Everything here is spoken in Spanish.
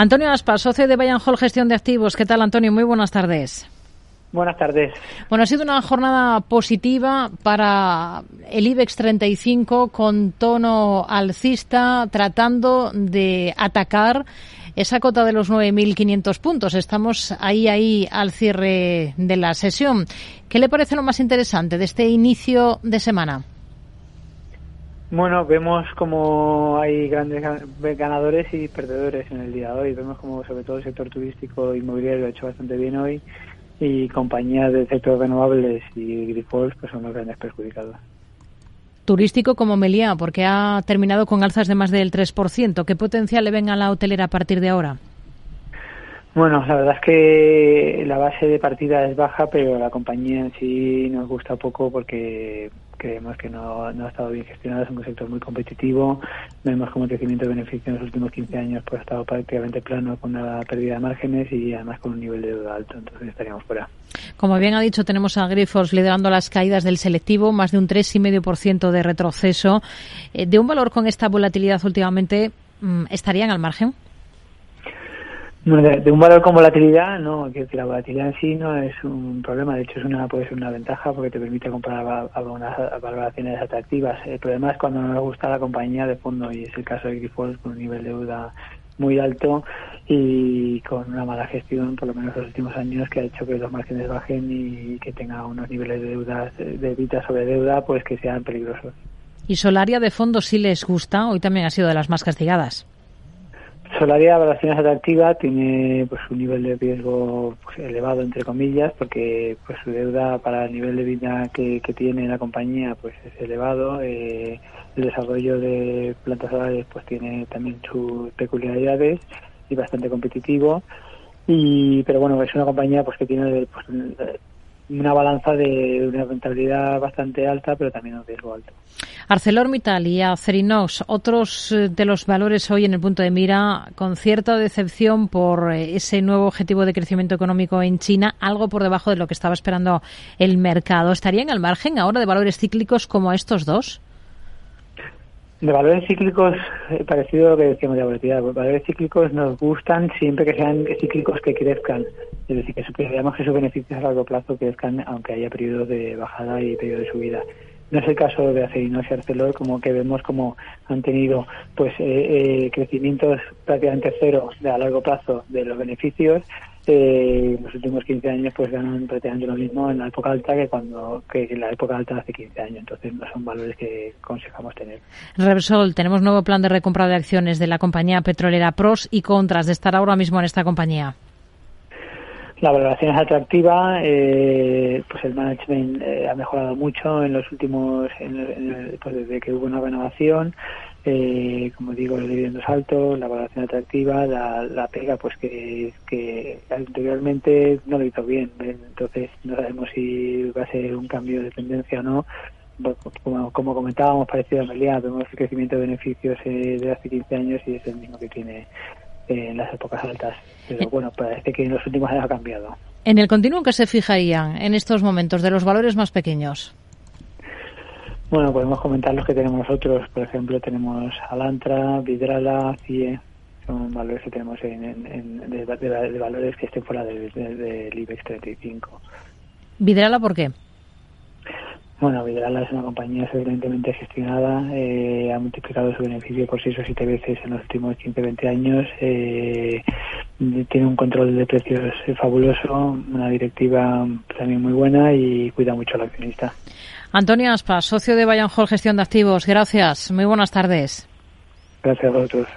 Antonio Aspas, socio de Bayern Hall Gestión de Activos. ¿Qué tal, Antonio? Muy buenas tardes. Buenas tardes. Bueno, ha sido una jornada positiva para el IBEX 35 con tono alcista, tratando de atacar esa cota de los 9.500 puntos. Estamos ahí, ahí al cierre de la sesión. ¿Qué le parece lo más interesante de este inicio de semana? Bueno, vemos como hay grandes ganadores y perdedores en el día de hoy. Vemos como sobre todo el sector turístico inmobiliario ha hecho bastante bien hoy y compañías del sector renovables y Grifols pues son los grandes perjudicados. Turístico como Meliá, porque ha terminado con alzas de más del 3%. ¿Qué potencial le ven a la hotelera a partir de ahora? Bueno, la verdad es que la base de partida es baja, pero la compañía en sí nos gusta poco porque creemos que no, no ha estado bien gestionada, es un sector muy competitivo, vemos como el crecimiento de beneficios en los últimos 15 años pues ha estado prácticamente plano con la pérdida de márgenes y además con un nivel de deuda alto, entonces estaríamos fuera. Como bien ha dicho, tenemos a Grifols liderando las caídas del selectivo, más de un 3,5% de retroceso. Eh, de un valor con esta volatilidad últimamente, mm, ¿estarían al margen? De, un valor con volatilidad, no, que la volatilidad en sí no es un problema, de hecho es una puede ser una ventaja porque te permite comprar algunas valoraciones atractivas. El problema es cuando no nos gusta la compañía de fondo y es el caso de Grifols con un nivel de deuda muy alto y con una mala gestión, por lo menos en los últimos años, que ha hecho que los márgenes bajen y que tenga unos niveles de deuda, de deuda sobre deuda, pues que sean peligrosos. ¿Y Solaria de fondo sí les gusta? Hoy también ha sido de las más castigadas. Solaria, valoraciones atractiva, tiene pues un nivel de riesgo pues, elevado, entre comillas, porque pues su deuda para el nivel de vida que, tiene la compañía pues es elevado. Eh, el desarrollo de plantas solares pues tiene también sus peculiaridades y bastante competitivo. Y, pero bueno, es una compañía pues que tiene pues, una balanza de una rentabilidad bastante alta, pero también un riesgo alto. ArcelorMittal y Acerinox, otros eh, de los valores hoy en el punto de mira, con cierta decepción por eh, ese nuevo objetivo de crecimiento económico en China, algo por debajo de lo que estaba esperando el mercado. ¿Estarían al margen ahora de valores cíclicos como estos dos? De valores cíclicos, eh, parecido a lo que decíamos de volatilidad, valores cíclicos nos gustan siempre que sean cíclicos que crezcan, es decir, que, veamos que sus beneficios a largo plazo crezcan aunque haya periodos de bajada y periodos de subida. No es el caso de Acerinox y Arcelor, como que vemos como han tenido pues eh, eh, crecimientos prácticamente cero de a largo plazo de los beneficios eh, en los últimos 15 años pues ganan prácticamente lo mismo en la época alta que cuando que en la época alta hace 15 años. Entonces no son valores que aconsejamos tener. Repsol, tenemos nuevo plan de recompra de acciones de la compañía petrolera pros y contras de estar ahora mismo en esta compañía. La valoración es atractiva, eh, pues el management eh, ha mejorado mucho en los últimos, pues desde que hubo una renovación, eh, como digo, el dividendo es alto, la valoración atractiva, la, pega, pues que, anteriormente no lo hizo bien, entonces no sabemos si va a ser un cambio de tendencia o no. Como, como comentábamos, parecido a Melia, vemos el crecimiento de beneficios de hace 15 años y es el mismo que tiene en las épocas altas. Pero bueno, parece que en los últimos años ha cambiado. En el continuo que se fijarían en estos momentos de los valores más pequeños. Bueno, podemos comentar los que tenemos nosotros. Por ejemplo, tenemos Alantra, Vidrala, CIE. Son valores que tenemos en, de, valores que estén fuera del, del IBEX 35. ¿Vidrala por qué? Bueno, Vidrala es una compañía excelentemente gestionada, eh, ha multiplicado su beneficio por 6 o 7 veces en los últimos 15-20 años, eh, tiene un control de precios fabuloso, una directiva también muy buena y cuida mucho al accionista. Antonio Aspas, socio de Bayern Hall Gestión de Activos, gracias, muy buenas tardes. Gracias a vosotros.